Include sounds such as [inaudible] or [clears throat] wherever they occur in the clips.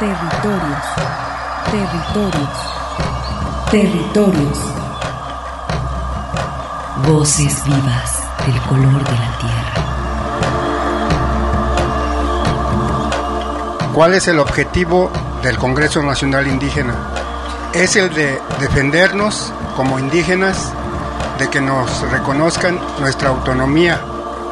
Territorios, territorios, territorios. Voces vivas del color de la tierra. ¿Cuál es el objetivo del Congreso Nacional Indígena? Es el de defendernos como indígenas, de que nos reconozcan nuestra autonomía.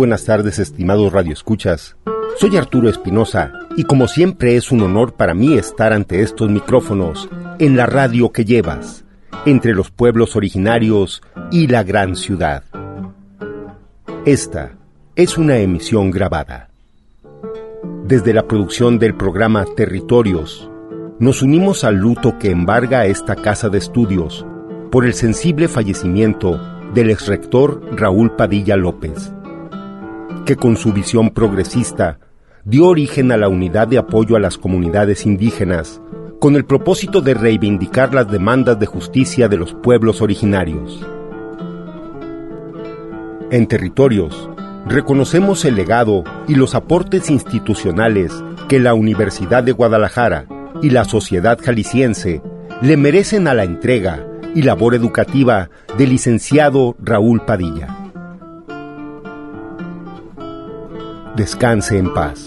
Buenas tardes, estimados radioescuchas. Soy Arturo Espinosa y como siempre es un honor para mí estar ante estos micrófonos en la radio que llevas, entre los pueblos originarios y la gran ciudad. Esta es una emisión grabada. Desde la producción del programa Territorios, nos unimos al luto que embarga esta casa de estudios por el sensible fallecimiento del exrector Raúl Padilla López que con su visión progresista dio origen a la unidad de apoyo a las comunidades indígenas, con el propósito de reivindicar las demandas de justicia de los pueblos originarios. En territorios, reconocemos el legado y los aportes institucionales que la Universidad de Guadalajara y la sociedad jalisciense le merecen a la entrega y labor educativa del licenciado Raúl Padilla. Descanse en paz.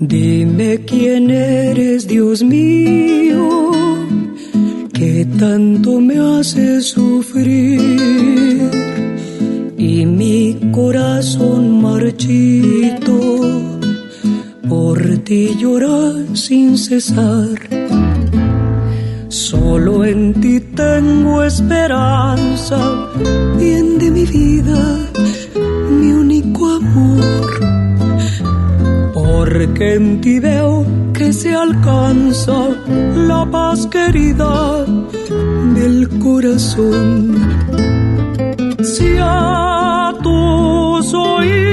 Dime quién eres, Dios mío, que tanto me hace sufrir y mi corazón marchito ti llorar sin cesar. Solo en ti tengo esperanza, bien de mi vida, mi único amor. Porque en ti veo que se alcanza la paz querida del corazón. Si a tus oídos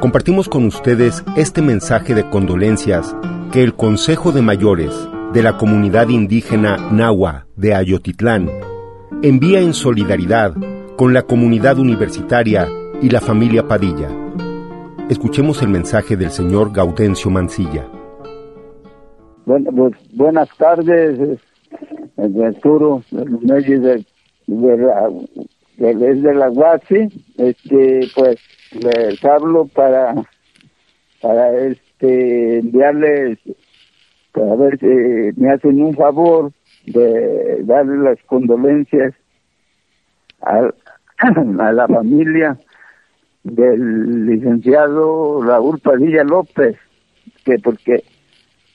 compartimos con ustedes este mensaje de condolencias que el Consejo de Mayores de la comunidad indígena Nahua de Ayotitlán envía en solidaridad con la comunidad universitaria y la familia Padilla. Escuchemos el mensaje del señor Gaudencio Mancilla. Pues, buenas tardes, Arturo, de, de, de, de la UASI, este, pues les hablo para para este enviarles a ver si me hacen un favor de darle las condolencias a, [clears throat] a la familia del licenciado Raúl Padilla López, que porque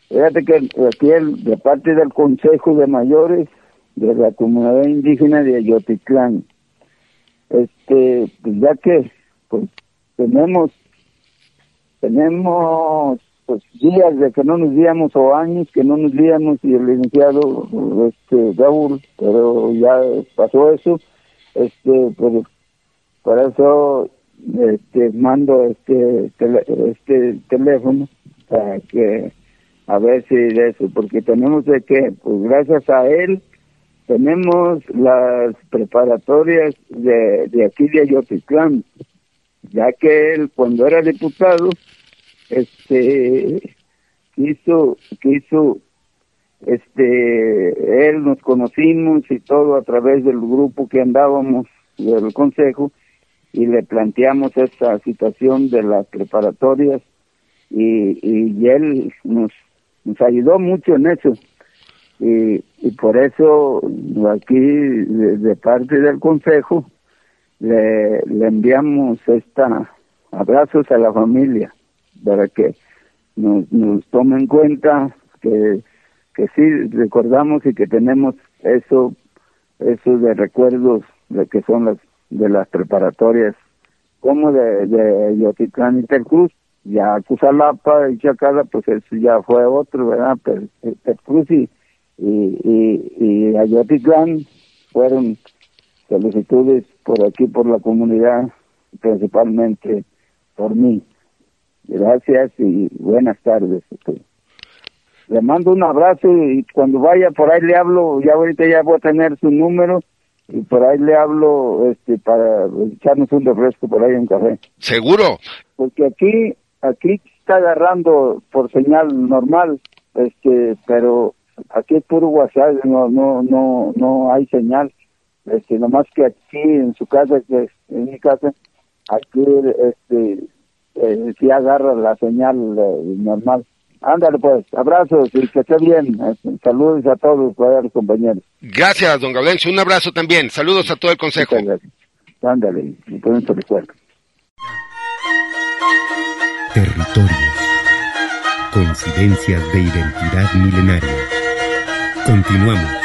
fíjate que aquí el, de parte del Consejo de Mayores de la comunidad indígena de Ayotitlán, este, pues ya que tenemos tenemos pues días de que no nos víamos o años que no nos víamos y el licenciado este Raúl pero ya pasó eso este pues por eso este mando este este teléfono para que a ver si de eso porque tenemos de que pues gracias a él tenemos las preparatorias de, de aquí de Ayotitlán ya que él cuando era diputado este quiso quiso este él nos conocimos y todo a través del grupo que andábamos del consejo y le planteamos esta situación de las preparatorias y, y, él nos nos ayudó mucho en eso. Y, y por eso aquí de parte del consejo le, le enviamos esta abrazos a la familia para que nos, nos tome en cuenta que, que sí recordamos y que tenemos eso eso de recuerdos de que son las de las preparatorias como de, de Yotitlán y Telcruz ya Cusalapa y Chacala pues eso ya fue otro verdad pero eh, Telcruz y y, y, y Ayotitlán fueron solicitudes por aquí, por la comunidad, principalmente por mí. Gracias y buenas tardes. Le mando un abrazo y cuando vaya por ahí le hablo, ya ahorita ya voy a tener su número y por ahí le hablo este para echarnos un refresco por ahí en café. Seguro. Porque aquí aquí está agarrando por señal normal, este, pero aquí es puro WhatsApp, no no no no hay señal este nomás que aquí en su casa que en mi casa aquí este que si agarra la señal eh, normal. Ándale pues, abrazos y que esté bien. Saludos a todos, los compañeros. Gracias, don Gaudencio. Un abrazo también. Saludos a todo el consejo. Ándale, y eso recuerdo. Territorios. Coincidencias de identidad milenaria. Continuamos.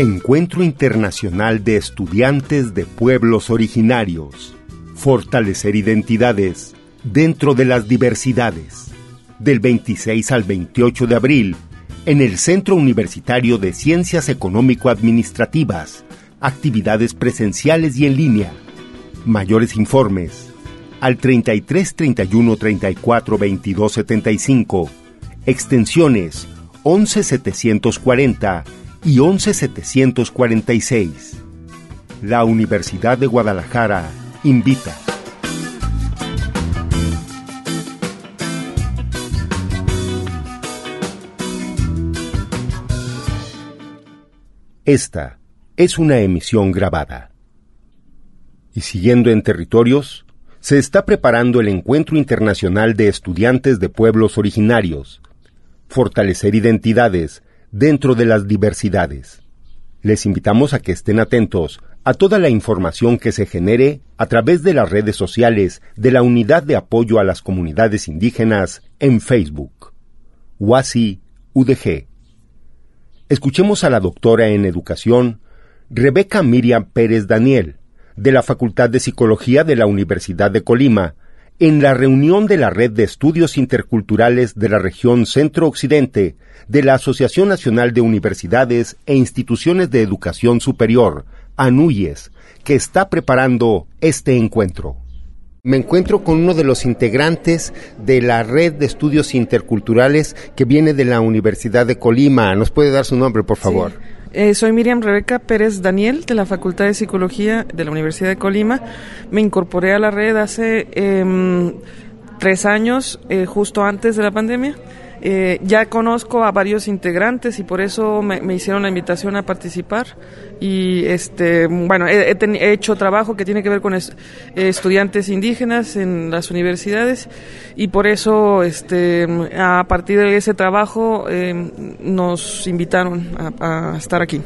Encuentro Internacional de Estudiantes de Pueblos Originarios. Fortalecer identidades dentro de las diversidades. Del 26 al 28 de abril, en el Centro Universitario de Ciencias Económico-Administrativas, actividades presenciales y en línea. Mayores informes al 33 31 34 22 75, extensiones 11 740 y 11746. La Universidad de Guadalajara invita. Esta es una emisión grabada. Y siguiendo en territorios, se está preparando el Encuentro Internacional de Estudiantes de Pueblos Originarios, Fortalecer Identidades dentro de las diversidades. Les invitamos a que estén atentos a toda la información que se genere a través de las redes sociales de la Unidad de Apoyo a las Comunidades Indígenas en Facebook. WASI UDG. Escuchemos a la doctora en Educación, Rebeca Miriam Pérez Daniel, de la Facultad de Psicología de la Universidad de Colima, en la reunión de la Red de Estudios Interculturales de la Región Centro-Occidente de la Asociación Nacional de Universidades e Instituciones de Educación Superior, ANUYES, que está preparando este encuentro. Me encuentro con uno de los integrantes de la red de estudios interculturales que viene de la Universidad de Colima. ¿Nos puede dar su nombre, por favor? Eh, soy Miriam Rebeca Pérez Daniel de la Facultad de Psicología de la Universidad de Colima. Me incorporé a la red hace em, tres años, eh, justo antes de la pandemia. Eh, ya conozco a varios integrantes y por eso me, hicieron la invitación a participar. Y este, bueno, he, hecho trabajo que tiene que ver con estudiantes indígenas en las universidades y por eso, este, a partir de ese trabajo, em, nos invitaron a estar aquí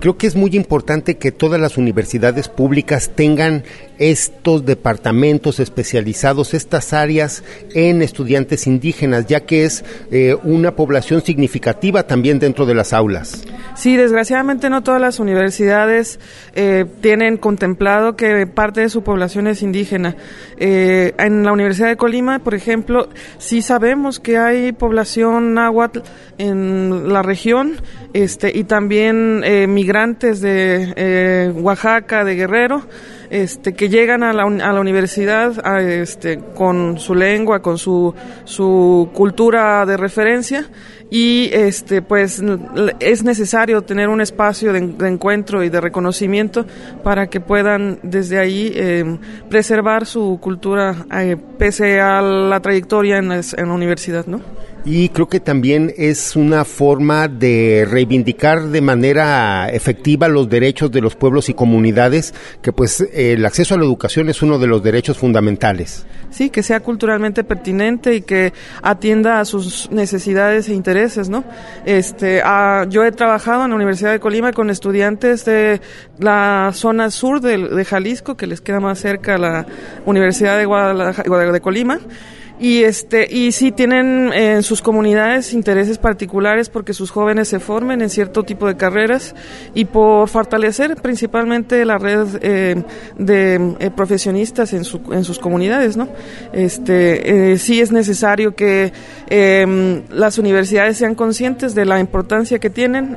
creo que es muy importante que todas las universidades públicas tengan estos departamentos especializados, estas áreas en estudiantes indígenas, ya que es eh, una población significativa también dentro de las aulas. Sí, desgraciadamente no todas las universidades eh, tienen contemplado que parte de su población es indígena. Eh, en la Universidad de Colima, por ejemplo, sí sabemos que hay población náhuatl en la región este, y también migrantes de Oaxaca, de Guerrero este, que llegan a la, a la universidad este, con su lengua, con su, su cultura de referencia y este, pues es necesario tener un espacio de, encuentro y de reconocimiento para que puedan desde ahí em, preservar su cultura eh, pese a la trayectoria en, en la universidad, ¿no? Y creo que también es una forma de reivindicar de manera efectiva los derechos de los pueblos y comunidades, que pues el acceso a la educación es uno de los derechos fundamentales. Sí, que sea culturalmente pertinente y que atienda a sus necesidades e intereses, ¿no? Este, yo he trabajado en la Universidad de Colima con estudiantes de la zona sur de, de Jalisco, que les queda más cerca a la Universidad de, Guadalajara, de Colima y este y sí tienen en sus comunidades intereses particulares porque sus jóvenes se formen en cierto tipo de carreras y por fortalecer principalmente la red eh, de eh, profesionistas en, su, en sus comunidades no este eh, sí es necesario que em, las universidades sean conscientes de la importancia que tienen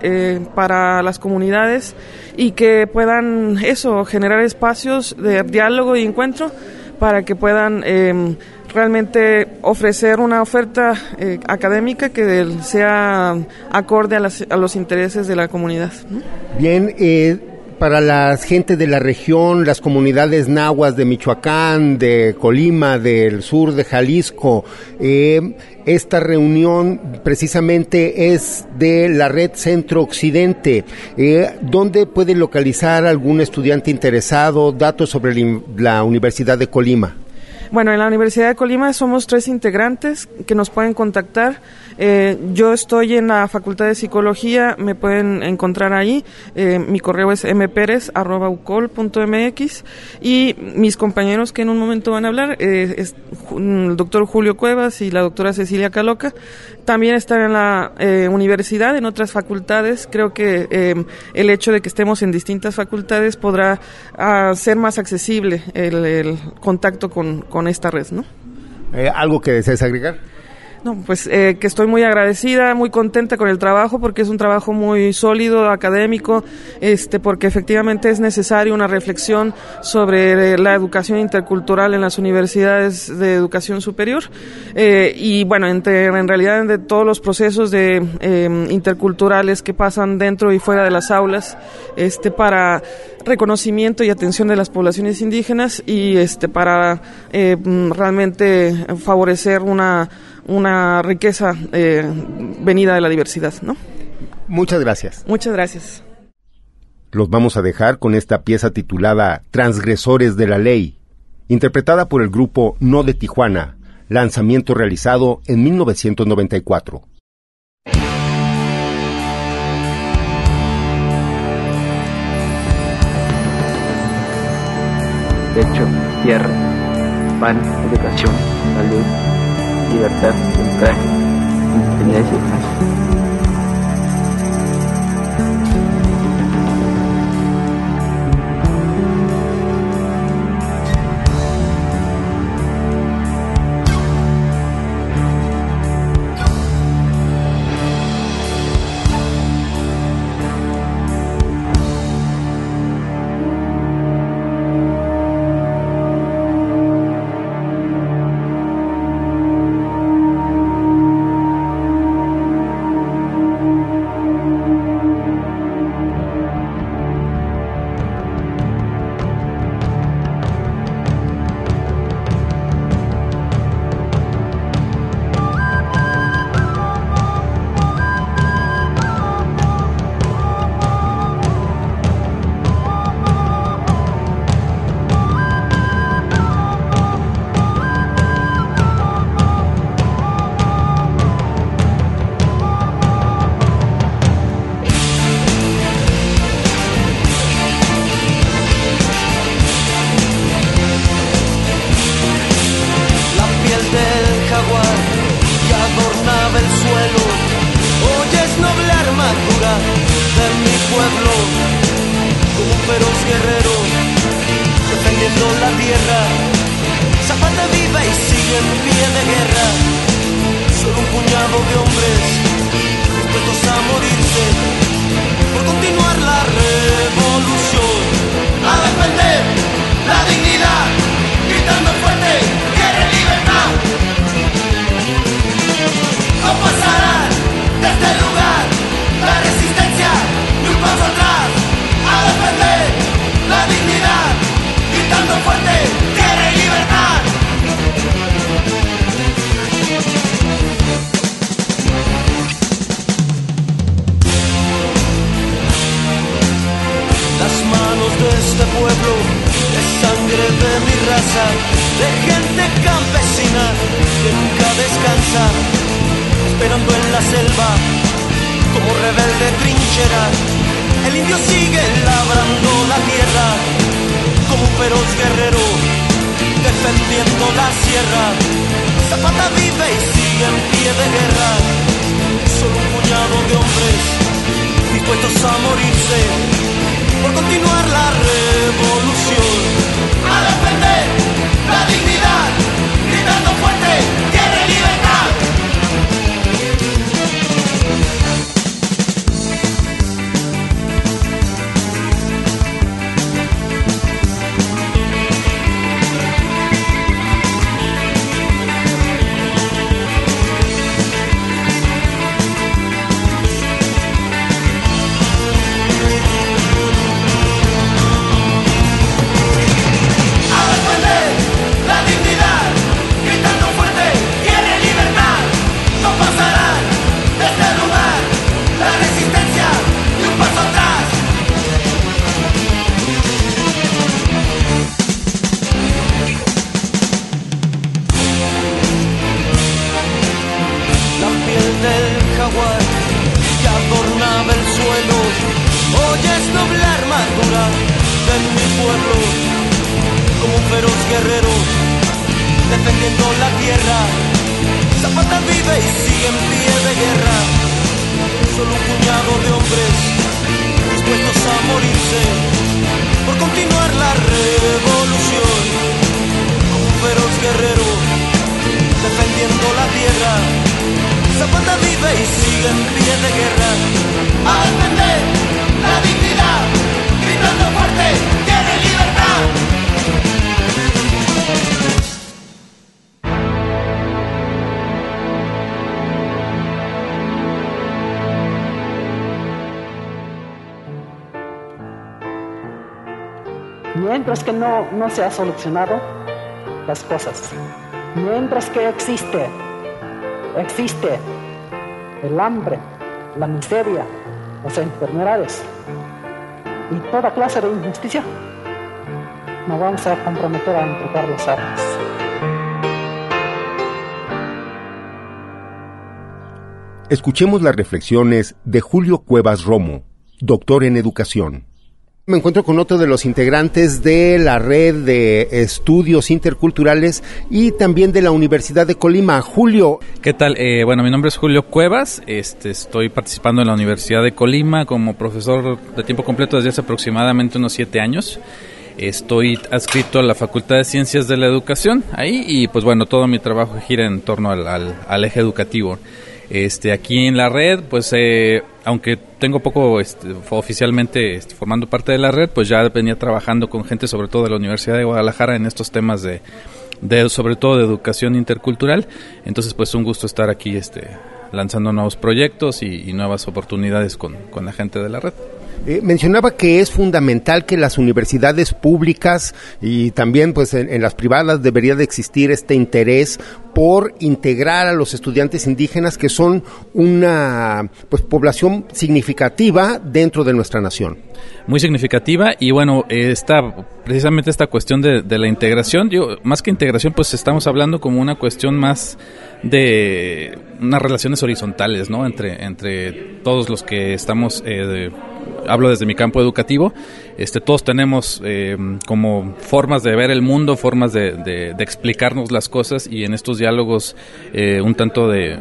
para las comunidades y que puedan eso generar espacios de diálogo y encuentro para que puedan em, realmente ofrecer una oferta eh, académica que sea acorde a, los intereses de la comunidad. Bien, eh, para la gente de la región, las comunidades nahuas de Michoacán, de Colima, del sur de Jalisco. Eh, esta reunión precisamente es de la red Centro Occidente. Eh, ¿Dónde puede localizar algún estudiante interesado datos sobre la Universidad de Colima? Bueno, en la Universidad de Colima somos tres integrantes que nos pueden contactar. Eh, yo estoy en la Facultad de Psicología, me pueden encontrar ahí. Eh, mi correo es mperez.ucol.mx y mis compañeros que en un momento van a hablar eh, el doctor Julio Cuevas y la doctora Cecilia Caloca. También están en la universidad, en otras facultades. Creo que el hecho de que estemos en distintas facultades podrá ah, ser más accesible el, contacto con con esta red, ¿no? Eh, ¿Algo que desees agregar? No, pues eh, que estoy muy agradecida, muy contenta con el trabajo porque es un trabajo muy sólido, académico, este, porque efectivamente es necesario una reflexión sobre la educación intercultural en las universidades de educación superior. Eh, y bueno, entre, en realidad de todos los procesos de em, interculturales que pasan dentro y fuera de las aulas, este, para reconocimiento y atención de las poblaciones indígenas y este, para eh, realmente favorecer una una riqueza eh, venida de la diversidad, ¿no? Muchas gracias. Muchas gracias. Los vamos a dejar con esta pieza titulada Transgresores de la Ley, interpretada por el grupo No de Tijuana, lanzamiento realizado en 1994. Techo, tierra, pan, educación, salud libertad, democracia, independencia y paz. Jaguar que adornaba el suelo. Hoy es doble armadura de mi pueblo, como un feroz guerrero defendiendo la tierra. Zapata vive y sigue en pie de guerra. Solo un puñado de hombres dispuestos a morirse por continuar la revolución. Como un feroz guerrero defendiendo la tierra. Zapata vive y sigue en de guerra. A defender la dignidad, gritando fuerte, quiere libertad. Mientras que no, no se ha solucionado las cosas, mientras que existe, existe el hambre, la miseria, las enfermedades y toda clase de injusticia, nos vamos a comprometer a entregar las armas. Escuchemos las reflexiones de Julio Cuevas Romo, doctor en educación. Me encuentro con otro de los integrantes de la red de estudios interculturales y también de la Universidad de Colima. Julio. ¿Qué tal? Eh, bueno, mi nombre es Julio Cuevas. Este, estoy participando en la Universidad de Colima como profesor de tiempo completo desde hace aproximadamente unos siete años. Estoy adscrito a la Facultad de Ciencias de la Educación ahí y pues bueno, todo mi trabajo gira en torno al, eje educativo. Este, aquí en la red, pues eh, aunque tengo poco este, oficialmente este, formando parte de la red, pues ya venía trabajando con gente sobre todo de la Universidad de Guadalajara en estos temas de, de sobre todo de educación intercultural. Entonces, pues un gusto estar aquí este, lanzando nuevos proyectos y, y nuevas oportunidades con, con la gente de la red. Eh, mencionaba que es fundamental que las universidades públicas y también pues en, las privadas debería de existir este interés por integrar a los estudiantes indígenas que son una pues población significativa dentro de nuestra nación. Muy significativa y bueno, esta precisamente esta cuestión de, la integración, yo más que integración pues estamos hablando como una cuestión más de unas relaciones horizontales, ¿no? Entre, entre todos los que estamos, eh, hablo desde mi campo educativo, este, todos tenemos eh, como formas de ver el mundo, formas de, explicarnos las cosas y en estos diálogos eh, un tanto de,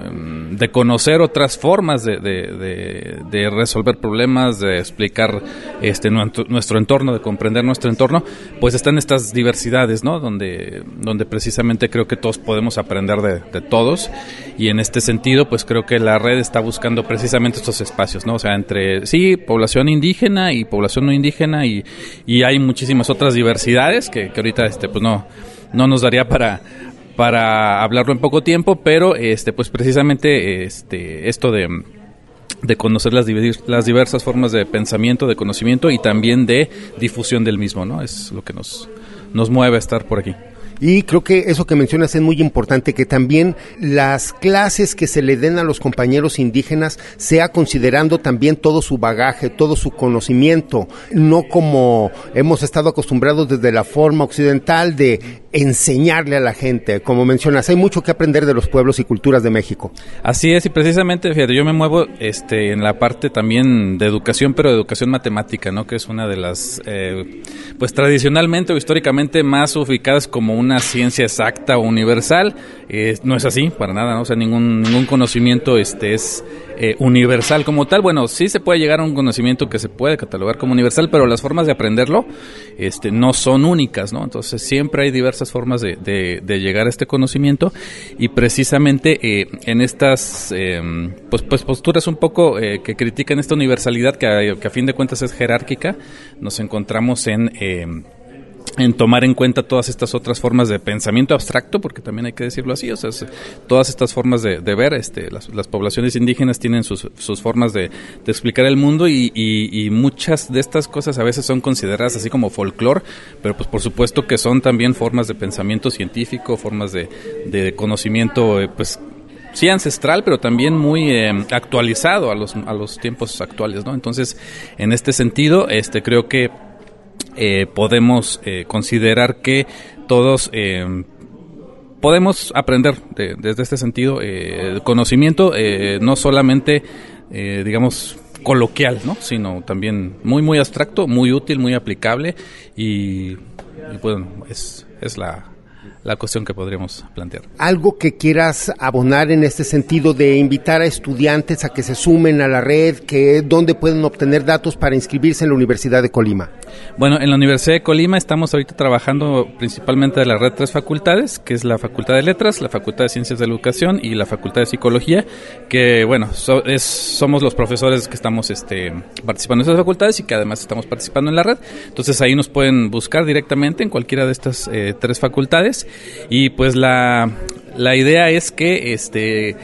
de, conocer otras formas de, resolver problemas, de explicar este, nuestro entorno, de comprender nuestro entorno, pues están estas diversidades, ¿no? Donde, donde precisamente creo que todos podemos aprender de todos y en este sentido pues creo que la red está buscando precisamente estos espacios, ¿no? O sea, entre sí, población indígena y población no indígena y, y hay muchísimas otras diversidades que, que ahorita este pues no no nos daría para para hablarlo en poco tiempo, pero este pues precisamente este esto de de conocer las, las diversas formas de pensamiento, de conocimiento y también de difusión del mismo, ¿no? Es lo que nos nos mueve a estar por aquí. Y creo que eso que mencionas es muy importante, que también las clases que se le den a los compañeros indígenas sea considerando también todo su bagaje, todo su conocimiento, no como hemos estado acostumbrados desde la forma occidental de enseñarle a la gente. Como mencionas, hay mucho que aprender de los pueblos y culturas de México. Así es, y precisamente, fíjate, yo me muevo este, en la parte también de educación, pero de educación matemática, ¿no? Que es una de las, eh, pues tradicionalmente o históricamente más ubicadas como una ciencia exacta o universal. Eh, no es así, para nada, ¿no? O sea, ningún, ningún conocimiento este, es eh, universal como tal. Bueno, sí se puede llegar a un conocimiento que se puede catalogar como universal, pero las formas de aprenderlo este, no son únicas, ¿no? Entonces siempre hay diversas formas de, llegar a este conocimiento y precisamente eh, en estas eh, pues, pues posturas un poco que critican esta universalidad que a, fin de cuentas es jerárquica, nos encontramos en eh, en tomar en cuenta todas estas otras formas de pensamiento abstracto, porque también hay que decirlo así, o sea, todas estas formas de, ver, este, las, poblaciones indígenas tienen sus, sus formas de, explicar el mundo y, y, y, muchas de estas cosas a veces son consideradas así como folclore, pero pues por supuesto que son también formas de pensamiento científico, formas de, de conocimiento, eh, pues sí ancestral, pero también muy eh, actualizado a los, a los tiempos actuales, ¿no? Entonces, en este sentido, este creo que eh, podemos eh, considerar que todos eh, podemos aprender desde este sentido eh, conocimiento, eh, no solamente, digamos, coloquial, ¿no? sino también muy, muy abstracto, muy útil, muy aplicable y, y bueno, es, es la, la cuestión que podríamos plantear. Algo que quieras abonar en este sentido de invitar a estudiantes a que se sumen a la red, que dónde pueden obtener datos para inscribirse en la Universidad de Colima. Bueno, en la Universidad de Colima estamos ahorita trabajando principalmente de la red tres facultades, que es la Facultad de Letras, la Facultad de Ciencias de la Educación y la Facultad de Psicología, que bueno, es, somos los profesores que estamos este, participando en esas facultades y que además estamos participando en la red. Entonces ahí nos pueden buscar directamente en cualquiera de estas eh, tres facultades y pues la, la idea es que este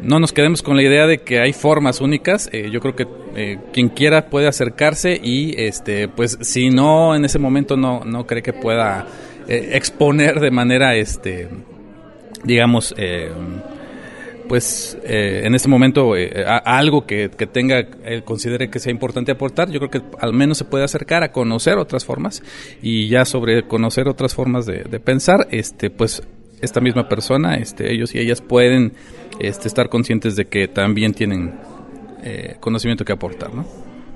no nos quedemos con la idea de que hay formas únicas. Eh, yo creo que eh, quien quiera puede acercarse y, este, pues, si no en ese momento no, no cree que pueda eh, exponer de manera, este, digamos, pues, en este momento algo que, que tenga, él considere que sea importante aportar, yo creo que al menos se puede acercar a conocer otras formas y ya sobre conocer otras formas de, de pensar, este, pues, esta misma persona, este, ellos y ellas pueden este, estar conscientes de que también tienen eh, conocimiento que aportar, ¿no?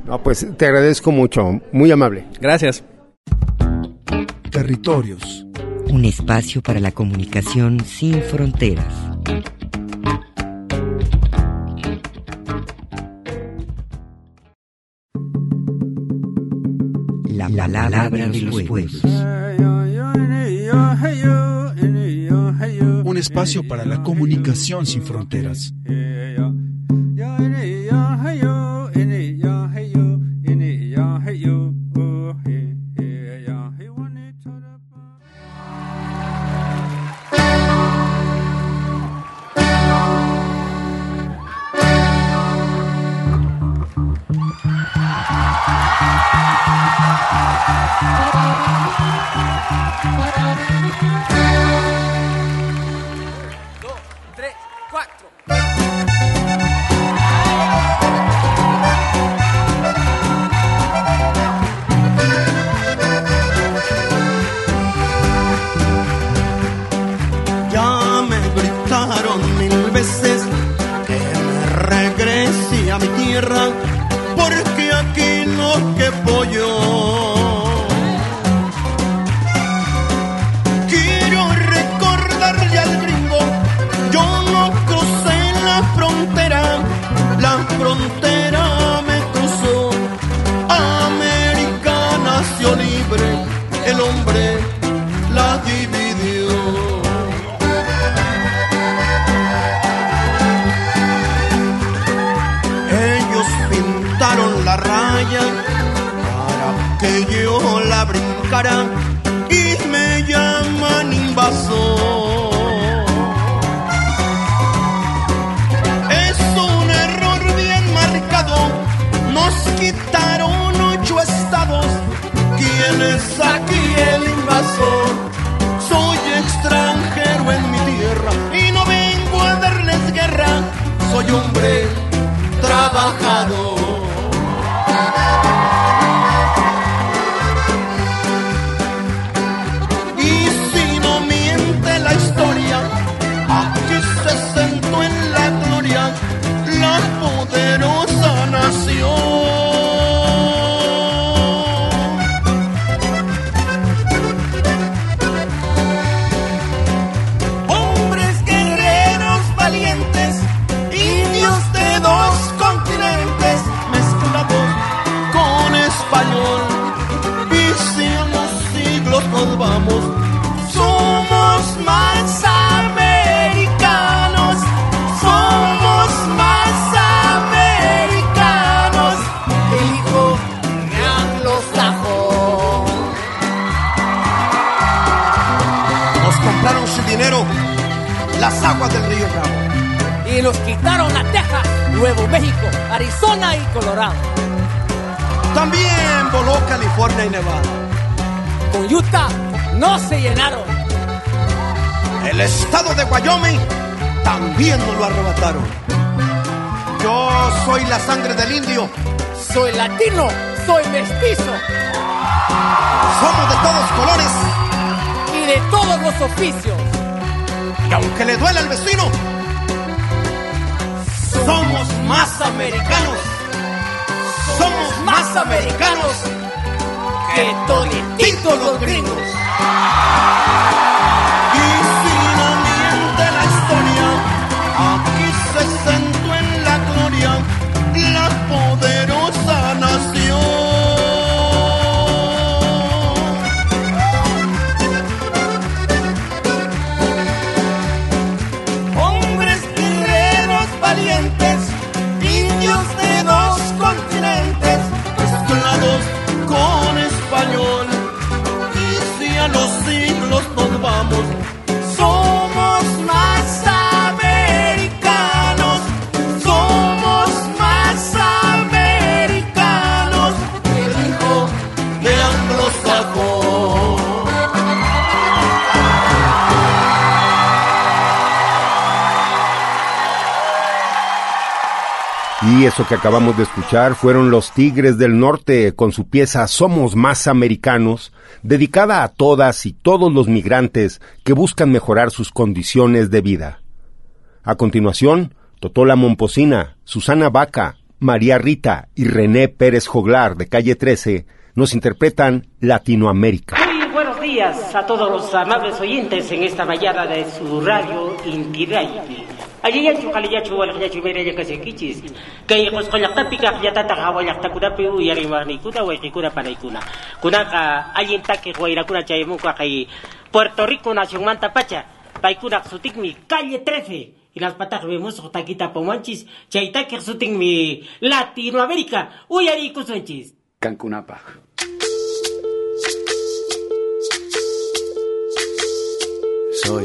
No, pues te agradezco mucho, muy amable. Gracias. Territorios. Un espacio para la comunicación sin fronteras. La palabra de los pueblos. Un espacio para la comunicación sin fronteras. para que yo la brincara y me llaman invasor. Es un error bien marcado, nos quitaron ocho estados. ¿Quién es aquí el invasor? Soy extranjero en mi tierra y no vengo a darles guerra, soy hombre trabajador. Oh. Nos quitaron a Texas, Nuevo México, Arizona y Colorado. También voló California y Nevada. Con Utah no se llenaron. El estado de Wyoming también nos lo arrebataron. Yo soy la sangre del indio. Soy latino, soy mestizo. Somos de todos colores. Y de todos los oficios. Y aunque le duela al vecino, más americanos. Somos más americanos que todititos los gringos. Y eso que acabamos de escuchar fueron los Tigres del Norte con su pieza Somos más americanos, dedicada a todas y todos los migrantes que buscan mejorar sus condiciones de vida. A continuación, Totola Momposina, Susana Vaca, María Rita y René Pérez Joglar de Calle 13 nos interpretan Latinoamérica. Muy buenos días a todos los amables oyentes en esta mañana de su radio. Allí ya chukali ya chuwal ya chumere ya kasi kichis. Kay kos kolak tapika ya tata kawal ya takuna pi u yari mani kuna wa kikuna panay kuna. Kuna ka ayin taki wa ira kuna chay muka kay Puerto Rico nación manta pacha. Pay kuna sutik mi calle 13. Y las patas vemos taquita pomanchis. Chay taki sutik mi Latinoamérica. Uyari kusunchis. Cancunapa. Soy,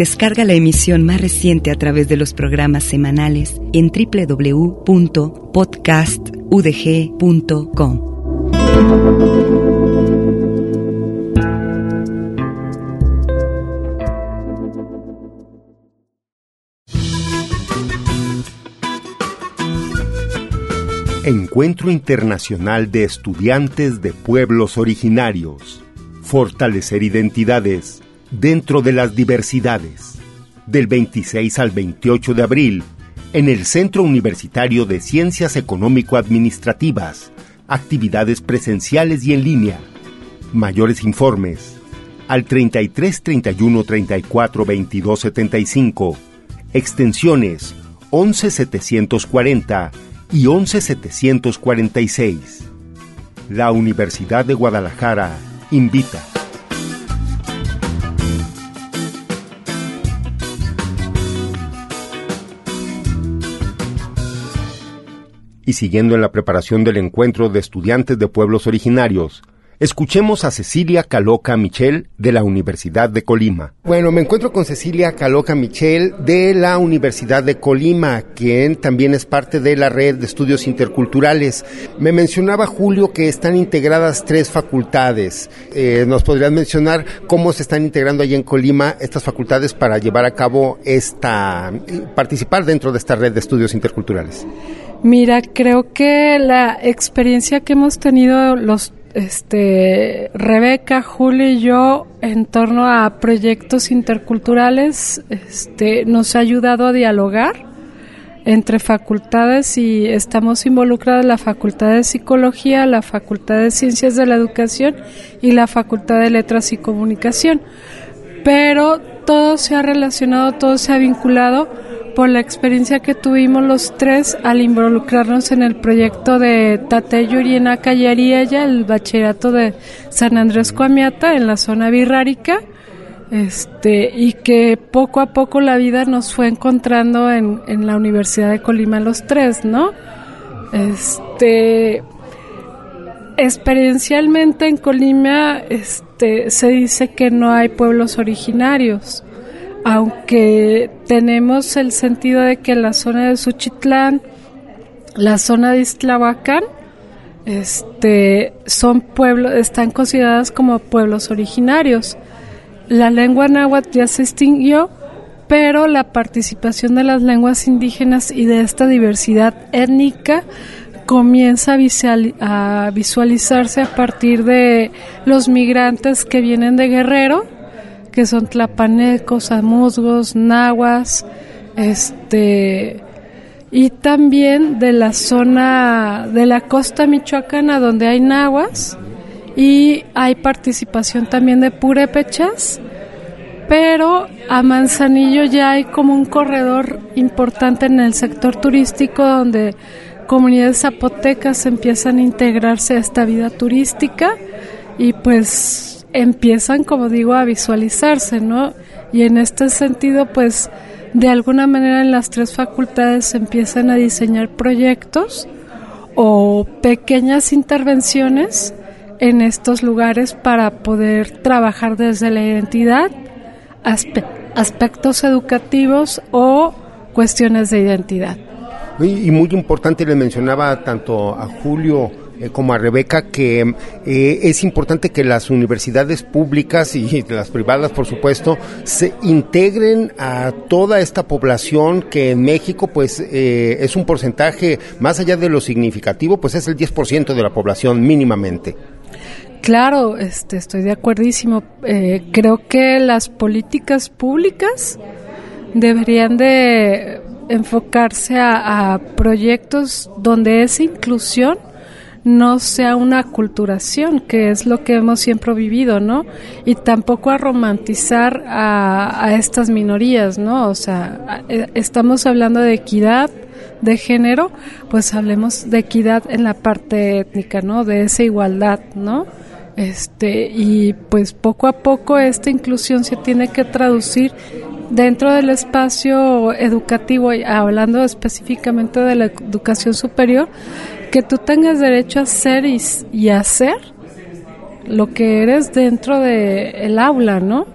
Descarga la emisión más reciente a través de los programas semanales en www.podcastudg.com. Encuentro Internacional de Estudiantes de Pueblos Originarios. Fortalecer identidades dentro de las diversidades. Del 26 al 28 de abril, en el Centro Universitario de Ciencias Económico-Administrativas. Actividades presenciales y en línea. Mayores informes al 33 31 34 22 75. Extensiones 11 740 y 11746. La Universidad de Guadalajara invita. Y siguiendo en la preparación del encuentro de estudiantes de pueblos originarios, escuchemos a Cecilia Caloca Michel de la Universidad de Colima. Bueno, me encuentro con Cecilia Caloca Michel de la Universidad de Colima, quien también es parte de la red de estudios interculturales. Me mencionaba Julio que están integradas tres facultades. Eh, ¿Nos podrías mencionar cómo se están integrando allí en Colima estas facultades para llevar a cabo esta, participar dentro de esta red de estudios interculturales? Mira, creo que la experiencia que hemos tenido los este Rebeca, Julio y yo en torno a proyectos interculturales este nos ha ayudado a dialogar entre facultades y estamos involucradas la Facultad de Psicología, la Facultad de Ciencias de la Educación y la Facultad de Letras y Comunicación. Pero todo se ha relacionado, todo se ha vinculado por la experiencia que tuvimos los tres al involucrarnos en el proyecto de Tate Yuriena y ella, el bachillerato de San Andrés Coamiata en la zona birrárica, este, y que poco a poco la vida nos fue encontrando en, en la Universidad de Colima los tres, ¿no? Este, experiencialmente en Colima, este, se dice que no hay pueblos originarios aunque tenemos el sentido de que la zona de Suchitlán, la zona de Iztlahuacán, este, son pueblos, están consideradas como pueblos originarios. La lengua náhuatl ya se extinguió, pero la participación de las lenguas indígenas y de esta diversidad étnica comienza a visualizarse a partir de los migrantes que vienen de Guerrero, que son tlapanecos, amuzgos, nahuas, este y también de la zona de la costa michoacana donde hay nahuas y hay participación también de purépechas, pero a Manzanillo ya hay como un corredor importante en el sector turístico donde comunidades zapotecas empiezan a integrarse a esta vida turística y pues empiezan, como digo, a visualizarse, ¿no? Y en este sentido, pues, de alguna manera en las tres facultades empiezan a diseñar proyectos o pequeñas intervenciones en estos lugares para poder trabajar desde la identidad, aspe aspectos educativos o cuestiones de identidad. Y, muy importante, le mencionaba tanto a Julio como a Rebeca que eh, es importante que las universidades públicas y [laughs] las privadas, por supuesto, se integren a toda esta población que en México, pues, eh, es un porcentaje más allá de lo significativo, pues es el 10% de la población mínimamente. Claro, este, estoy de acuerdísimo. Eh, creo que las políticas públicas deberían de enfocarse a proyectos donde esa inclusión no sea una culturación, que es lo que hemos siempre vivido, ¿no? Y tampoco a romantizar a, estas minorías, ¿no? O sea, eh, estamos hablando de equidad de género, pues hablemos de equidad en la parte étnica, ¿no? De esa igualdad, ¿no? Este, y pues poco a poco esta inclusión se tiene que traducir dentro del espacio educativo, hablando específicamente de la educación superior, que tú tengas derecho a ser y, hacer lo que eres dentro del el aula, ¿no?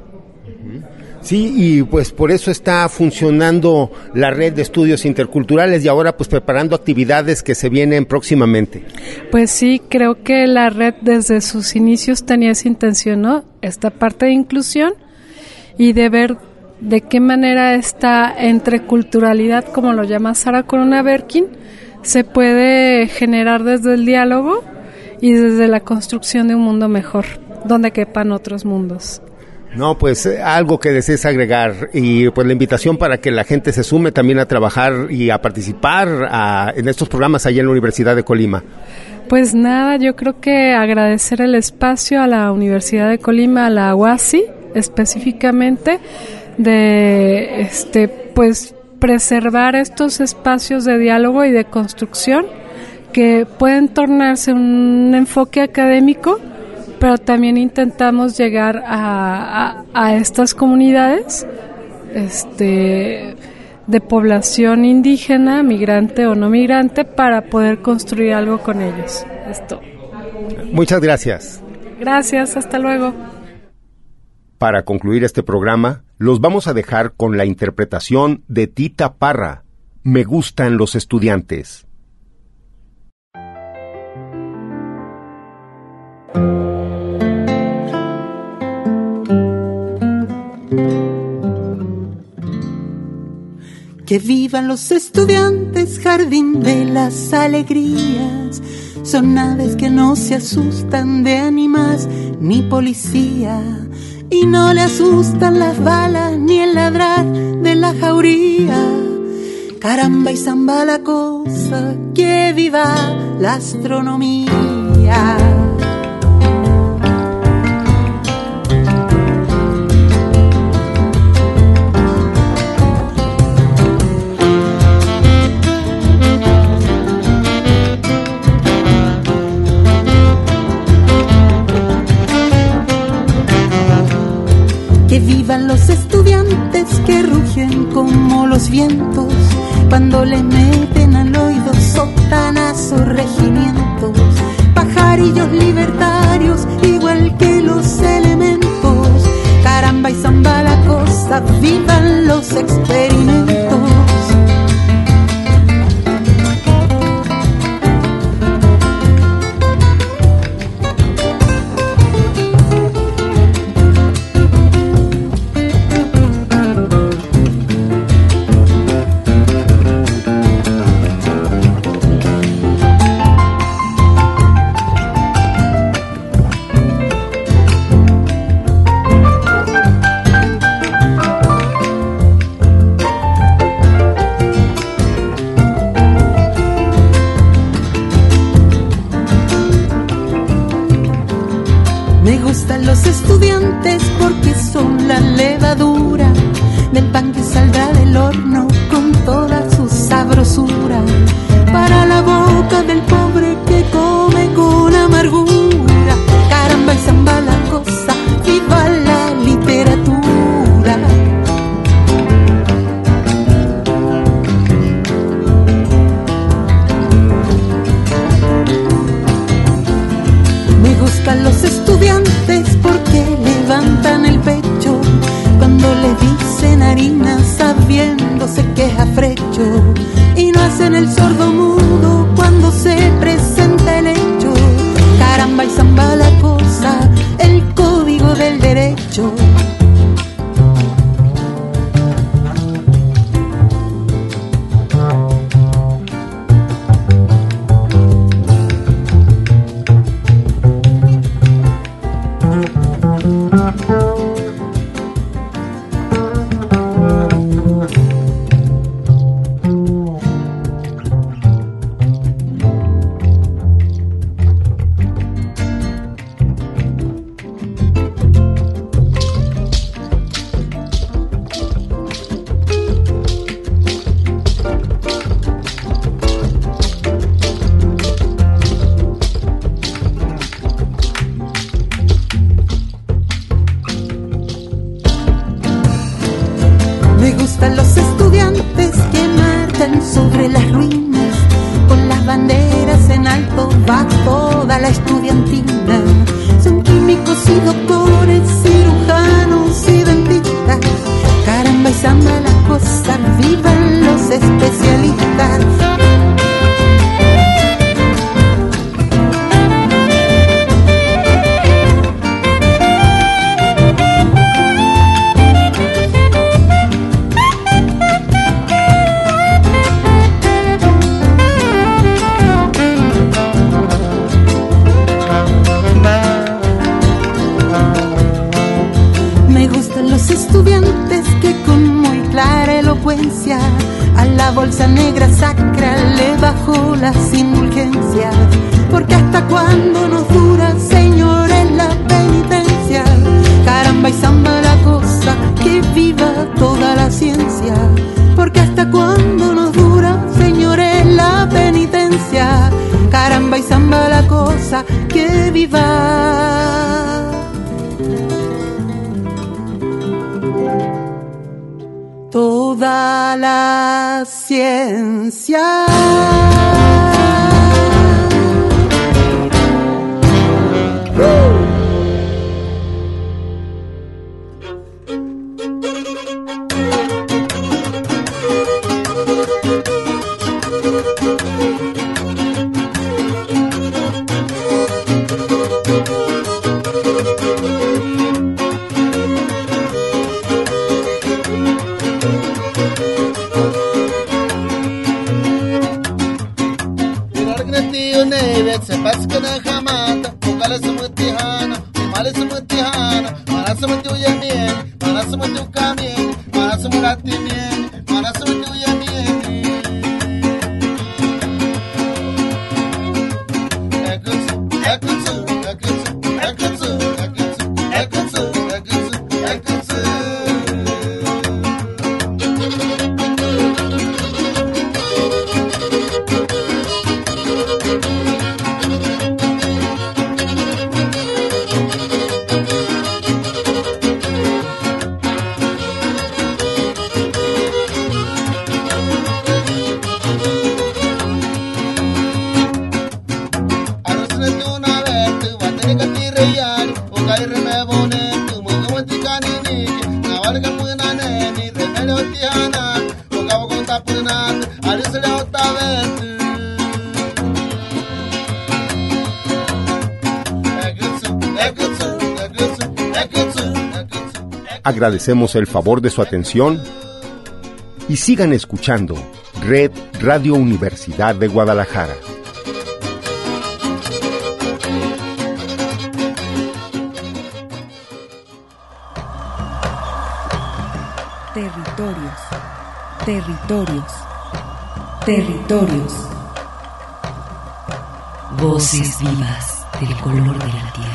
Sí, y pues por eso está funcionando la red de estudios interculturales y ahora pues preparando actividades que se vienen próximamente. Pues sí, creo que la red desde sus inicios tenía esa intención, ¿no? Esta parte de inclusión y de ver de qué manera esta entreculturalidad, como lo llama Sara Corona Berkin, se puede generar desde el diálogo y desde la construcción de un mundo mejor, donde quepan otros mundos. No, pues eh, algo que desees agregar y pues la invitación para que la gente se sume también a trabajar y a participar a- en estos programas allá en la Universidad de Colima. Pues nada, yo creo que agradecer el espacio a la Universidad de Colima, a la UASI específicamente, de este pues preservar estos espacios de diálogo y de construcción que pueden tornarse un enfoque académico, pero también intentamos llegar a, a- a estas comunidades este, de población indígena, migrante o no migrante, para poder construir algo con ellos. Esto. Muchas gracias. Gracias, hasta luego. Para concluir este programa, los vamos a dejar con la interpretación de Tita Parra. Me gustan los estudiantes. Que vivan los estudiantes, jardín de las alegrías. Son aves que no se asustan de ánimas ni policía. Y no le asustan las balas ni el ladrar de la jauría. Caramba y zamba la cosa, que viva la astronomía. Los estudiantes que rugen como los vientos cuando les meten al oído sotanazos regimientos, pajarillos libertarios igual que los elementos. Agradecemos el favor de su atención y sigan escuchando Red Radio Universidad de Guadalajara. Territorios, territorios, territorios. Voces vivas del color de la tierra.